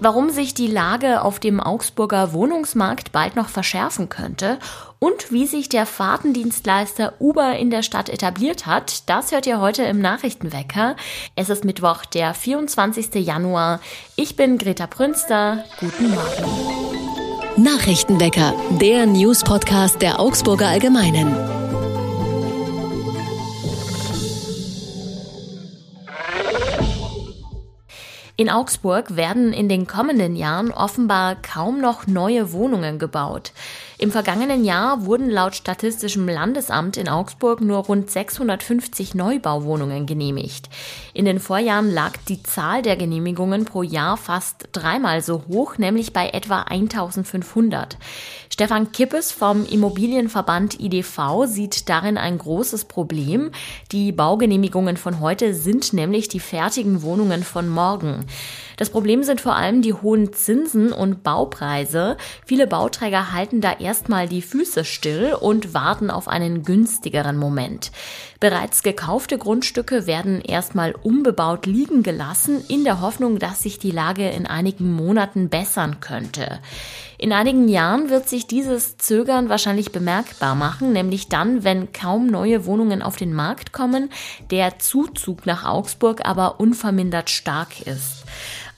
warum sich die Lage auf dem Augsburger Wohnungsmarkt bald noch verschärfen könnte und wie sich der Fahrtendienstleister Uber in der Stadt etabliert hat, das hört ihr heute im Nachrichtenwecker. Es ist Mittwoch, der 24. Januar. Ich bin Greta Prünster. Guten Morgen. Nachrichtenwecker, der News-Podcast der Augsburger Allgemeinen. In Augsburg werden in den kommenden Jahren offenbar kaum noch neue Wohnungen gebaut. Im vergangenen Jahr wurden laut Statistischem Landesamt in Augsburg nur rund 650 Neubauwohnungen genehmigt. In den Vorjahren lag die Zahl der Genehmigungen pro Jahr fast dreimal so hoch, nämlich bei etwa 1500. Stefan Kippes vom Immobilienverband IDV sieht darin ein großes Problem. Die Baugenehmigungen von heute sind nämlich die fertigen Wohnungen von morgen. Das Problem sind vor allem die hohen Zinsen und Baupreise. Viele Bauträger halten da erstmal die Füße still und warten auf einen günstigeren Moment. Bereits gekaufte Grundstücke werden erstmal unbebaut liegen gelassen, in der Hoffnung, dass sich die Lage in einigen Monaten bessern könnte. In einigen Jahren wird sich dieses Zögern wahrscheinlich bemerkbar machen, nämlich dann, wenn kaum neue Wohnungen auf den Markt kommen, der Zuzug nach Augsburg aber unvermindert stark ist.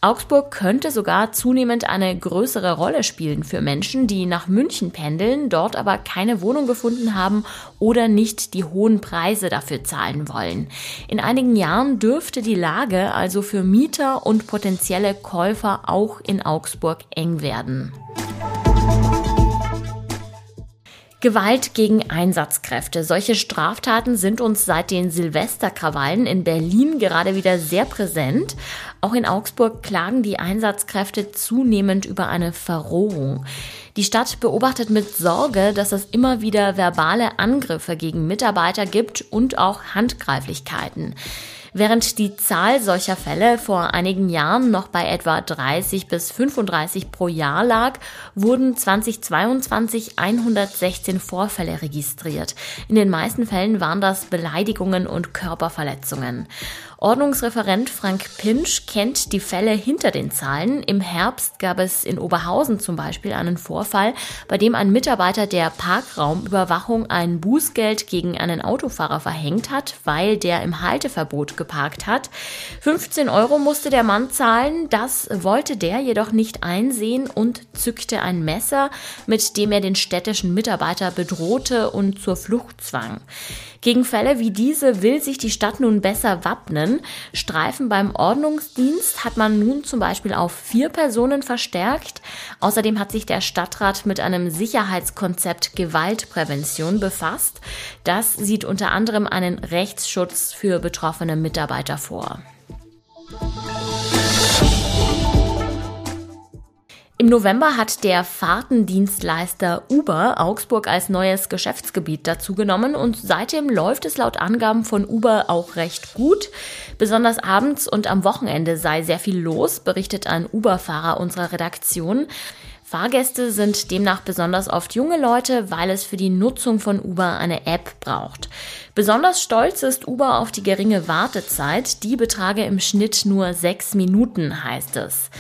Augsburg könnte sogar zunehmend eine größere Rolle spielen für Menschen, die nach München pendeln, dort aber keine Wohnung gefunden haben oder nicht die hohen Preise dafür zahlen wollen. In einigen Jahren dürfte die Lage also für Mieter und potenzielle Käufer auch in Augsburg eng werden. Gewalt gegen Einsatzkräfte. Solche Straftaten sind uns seit den Silvesterkrawallen in Berlin gerade wieder sehr präsent. Auch in Augsburg klagen die Einsatzkräfte zunehmend über eine Verrohung. Die Stadt beobachtet mit Sorge, dass es immer wieder verbale Angriffe gegen Mitarbeiter gibt und auch Handgreiflichkeiten. Während die Zahl solcher Fälle vor einigen Jahren noch bei etwa 30 bis 35 pro Jahr lag, wurden 2022 116 Vorfälle registriert. In den meisten Fällen waren das Beleidigungen und Körperverletzungen. Ordnungsreferent Frank Pinsch kennt die Fälle hinter den Zahlen. Im Herbst gab es in Oberhausen zum Beispiel einen Vorfall, bei dem ein Mitarbeiter der Parkraumüberwachung ein Bußgeld gegen einen Autofahrer verhängt hat, weil der im Halteverbot geparkt hat. 15 Euro musste der Mann zahlen, das wollte der jedoch nicht einsehen und zückte ein Messer, mit dem er den städtischen Mitarbeiter bedrohte und zur Flucht zwang. Gegen Fälle wie diese will sich die Stadt nun besser wappnen. Streifen beim Ordnungsdienst hat man nun zum Beispiel auf vier Personen verstärkt. Außerdem hat sich der Stadtrat mit einem Sicherheitskonzept Gewaltprävention befasst. Das sieht unter anderem einen Rechtsschutz für betroffene Mitarbeiter vor. Im November hat der Fahrtendienstleister Uber Augsburg als neues Geschäftsgebiet dazugenommen und seitdem läuft es laut Angaben von Uber auch recht gut. Besonders abends und am Wochenende sei sehr viel los, berichtet ein Uber-Fahrer unserer Redaktion. Fahrgäste sind demnach besonders oft junge Leute, weil es für die Nutzung von Uber eine App braucht. Besonders stolz ist Uber auf die geringe Wartezeit. Die betrage im Schnitt nur sechs Minuten, heißt es.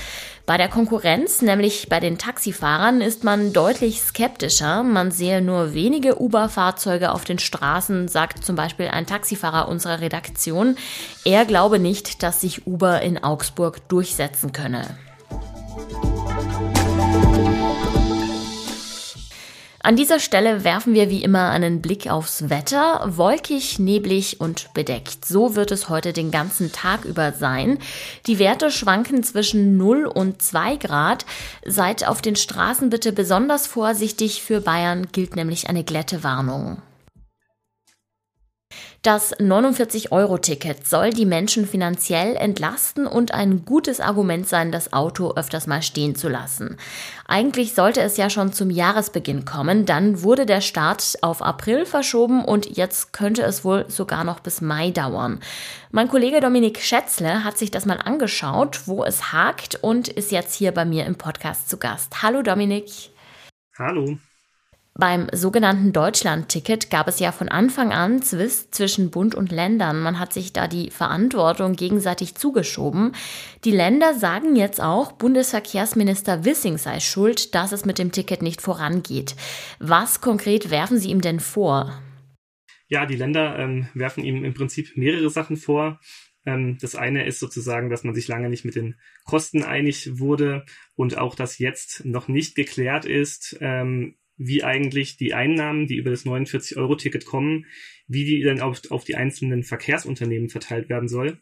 Bei der Konkurrenz, nämlich bei den Taxifahrern, ist man deutlich skeptischer. Man sehe nur wenige Uber-Fahrzeuge auf den Straßen, sagt zum Beispiel ein Taxifahrer unserer Redaktion. Er glaube nicht, dass sich Uber in Augsburg durchsetzen könne. An dieser Stelle werfen wir wie immer einen Blick aufs Wetter. Wolkig, neblig und bedeckt. So wird es heute den ganzen Tag über sein. Die Werte schwanken zwischen 0 und 2 Grad. Seid auf den Straßen bitte besonders vorsichtig. Für Bayern gilt nämlich eine Glättewarnung. Das 49-Euro-Ticket soll die Menschen finanziell entlasten und ein gutes Argument sein, das Auto öfters mal stehen zu lassen. Eigentlich sollte es ja schon zum Jahresbeginn kommen, dann wurde der Start auf April verschoben und jetzt könnte es wohl sogar noch bis Mai dauern. Mein Kollege Dominik Schätzle hat sich das mal angeschaut, wo es hakt und ist jetzt hier bei mir im Podcast zu Gast. Hallo Dominik. Hallo. Beim sogenannten Deutschland-Ticket gab es ja von Anfang an Zwist zwischen Bund und Ländern. Man hat sich da die Verantwortung gegenseitig zugeschoben. Die Länder sagen jetzt auch, Bundesverkehrsminister Wissing sei schuld, dass es mit dem Ticket nicht vorangeht. Was konkret werfen Sie ihm denn vor? Ja, die Länder ähm, werfen ihm im Prinzip mehrere Sachen vor. Ähm, das eine ist sozusagen, dass man sich lange nicht mit den Kosten einig wurde und auch, dass jetzt noch nicht geklärt ist, ähm, wie eigentlich die Einnahmen, die über das 49-Euro-Ticket kommen, wie die dann auf, auf die einzelnen Verkehrsunternehmen verteilt werden soll.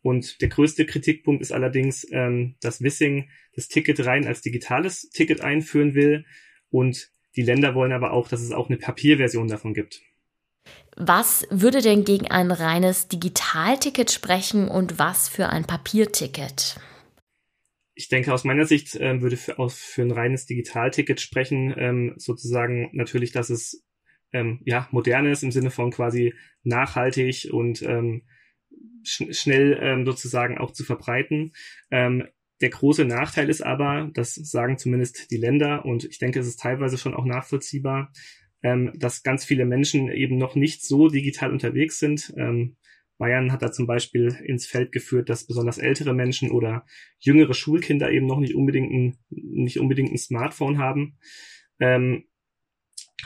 Und der größte Kritikpunkt ist allerdings, ähm, dass Wissing das Ticket rein als digitales Ticket einführen will. Und die Länder wollen aber auch, dass es auch eine Papierversion davon gibt. Was würde denn gegen ein reines Digitalticket sprechen und was für ein Papierticket? Ich denke, aus meiner Sicht äh, würde für, aus, für ein reines Digitalticket sprechen, ähm, sozusagen natürlich, dass es ähm, ja modern ist im Sinne von quasi nachhaltig und ähm, sch schnell ähm, sozusagen auch zu verbreiten. Ähm, der große Nachteil ist aber, das sagen zumindest die Länder und ich denke, es ist teilweise schon auch nachvollziehbar, ähm, dass ganz viele Menschen eben noch nicht so digital unterwegs sind. Ähm, Bayern hat da zum Beispiel ins Feld geführt, dass besonders ältere Menschen oder jüngere Schulkinder eben noch nicht unbedingt ein, nicht unbedingt ein Smartphone haben. Ähm,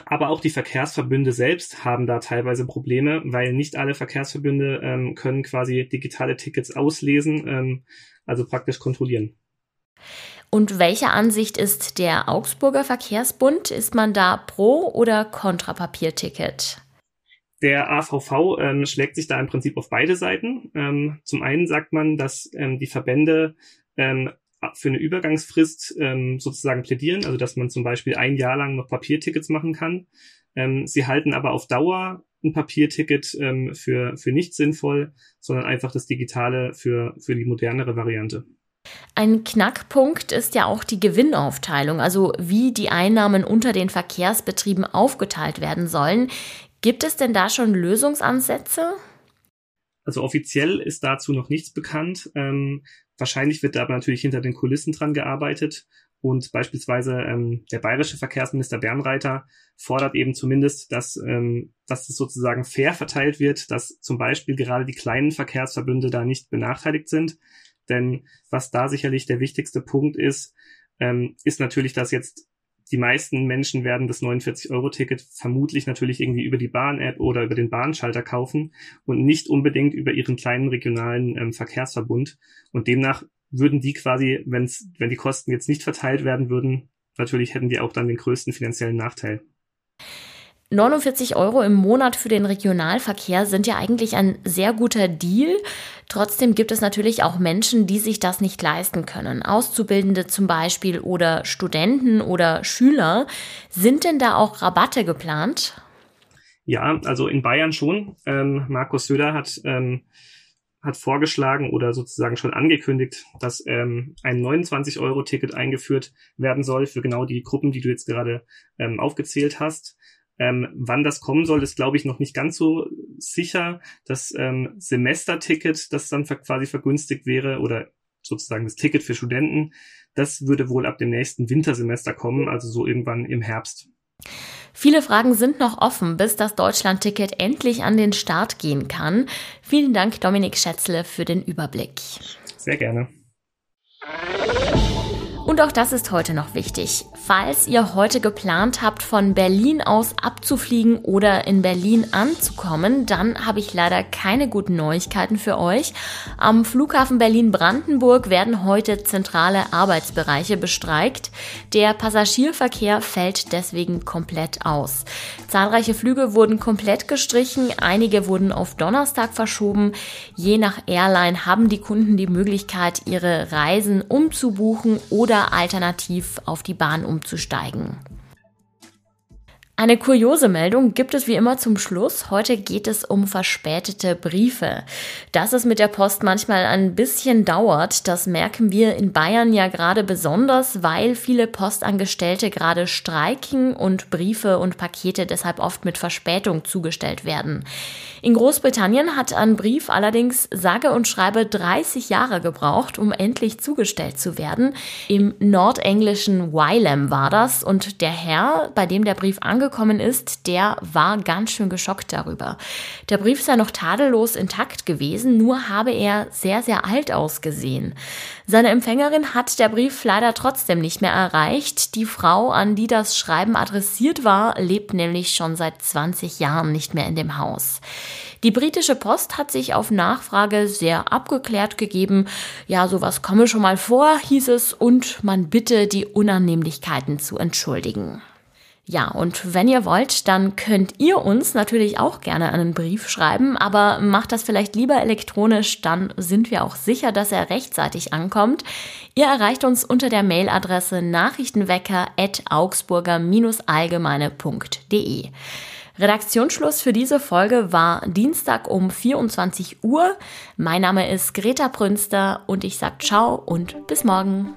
aber auch die Verkehrsverbünde selbst haben da teilweise Probleme, weil nicht alle Verkehrsverbünde ähm, können quasi digitale Tickets auslesen, ähm, also praktisch kontrollieren. Und welche Ansicht ist der Augsburger Verkehrsbund? Ist man da pro oder contra Papierticket? Der AVV ähm, schlägt sich da im Prinzip auf beide Seiten. Ähm, zum einen sagt man, dass ähm, die Verbände ähm, für eine Übergangsfrist ähm, sozusagen plädieren, also dass man zum Beispiel ein Jahr lang noch Papiertickets machen kann. Ähm, sie halten aber auf Dauer ein Papierticket ähm, für, für nicht sinnvoll, sondern einfach das Digitale für, für die modernere Variante. Ein Knackpunkt ist ja auch die Gewinnaufteilung, also wie die Einnahmen unter den Verkehrsbetrieben aufgeteilt werden sollen. Gibt es denn da schon Lösungsansätze? Also offiziell ist dazu noch nichts bekannt. Ähm, wahrscheinlich wird da aber natürlich hinter den Kulissen dran gearbeitet. Und beispielsweise ähm, der bayerische Verkehrsminister Bernreiter fordert eben zumindest, dass, ähm, dass es sozusagen fair verteilt wird, dass zum Beispiel gerade die kleinen Verkehrsverbünde da nicht benachteiligt sind. Denn was da sicherlich der wichtigste Punkt ist, ähm, ist natürlich, dass jetzt die meisten Menschen werden das 49-Euro-Ticket vermutlich natürlich irgendwie über die Bahn-App oder über den Bahnschalter kaufen und nicht unbedingt über ihren kleinen regionalen ähm, Verkehrsverbund. Und demnach würden die quasi, wenn's, wenn die Kosten jetzt nicht verteilt werden würden, natürlich hätten die auch dann den größten finanziellen Nachteil. 49 Euro im Monat für den Regionalverkehr sind ja eigentlich ein sehr guter Deal. Trotzdem gibt es natürlich auch Menschen, die sich das nicht leisten können. Auszubildende zum Beispiel oder Studenten oder Schüler. Sind denn da auch Rabatte geplant? Ja, also in Bayern schon. Ähm, Markus Söder hat, ähm, hat vorgeschlagen oder sozusagen schon angekündigt, dass ähm, ein 29-Euro-Ticket eingeführt werden soll für genau die Gruppen, die du jetzt gerade ähm, aufgezählt hast. Ähm, wann das kommen soll, ist, glaube ich, noch nicht ganz so sicher. Das ähm, Semesterticket, das dann quasi vergünstigt wäre, oder sozusagen das Ticket für Studenten, das würde wohl ab dem nächsten Wintersemester kommen, also so irgendwann im Herbst. Viele Fragen sind noch offen, bis das Deutschland-Ticket endlich an den Start gehen kann. Vielen Dank, Dominik Schätzle, für den Überblick. Sehr gerne. Und auch das ist heute noch wichtig. Falls ihr heute geplant habt, von Berlin aus abzufliegen oder in Berlin anzukommen, dann habe ich leider keine guten Neuigkeiten für euch. Am Flughafen Berlin-Brandenburg werden heute zentrale Arbeitsbereiche bestreikt. Der Passagierverkehr fällt deswegen komplett aus. Zahlreiche Flüge wurden komplett gestrichen, einige wurden auf Donnerstag verschoben. Je nach Airline haben die Kunden die Möglichkeit, ihre Reisen umzubuchen oder alternativ auf die Bahn umzusteigen. Eine kuriose Meldung gibt es wie immer zum Schluss. Heute geht es um verspätete Briefe. Dass es mit der Post manchmal ein bisschen dauert, das merken wir in Bayern ja gerade besonders, weil viele Postangestellte gerade streiken und Briefe und Pakete deshalb oft mit Verspätung zugestellt werden. In Großbritannien hat ein Brief allerdings sage und schreibe 30 Jahre gebraucht, um endlich zugestellt zu werden. Im nordenglischen Wylam war das und der Herr, bei dem der Brief angekommen angekommen ist, der war ganz schön geschockt darüber. Der Brief sei noch tadellos intakt gewesen, nur habe er sehr, sehr alt ausgesehen. Seine Empfängerin hat der Brief leider trotzdem nicht mehr erreicht. Die Frau, an die das Schreiben adressiert war, lebt nämlich schon seit 20 Jahren nicht mehr in dem Haus. Die britische Post hat sich auf Nachfrage sehr abgeklärt gegeben. Ja, sowas komme schon mal vor, hieß es, und man bitte die Unannehmlichkeiten zu entschuldigen. Ja, und wenn ihr wollt, dann könnt ihr uns natürlich auch gerne einen Brief schreiben, aber macht das vielleicht lieber elektronisch, dann sind wir auch sicher, dass er rechtzeitig ankommt. Ihr erreicht uns unter der Mailadresse nachrichtenwecker.augsburger-allgemeine.de. Redaktionsschluss für diese Folge war Dienstag um 24 Uhr. Mein Name ist Greta Prünster und ich sage ciao und bis morgen.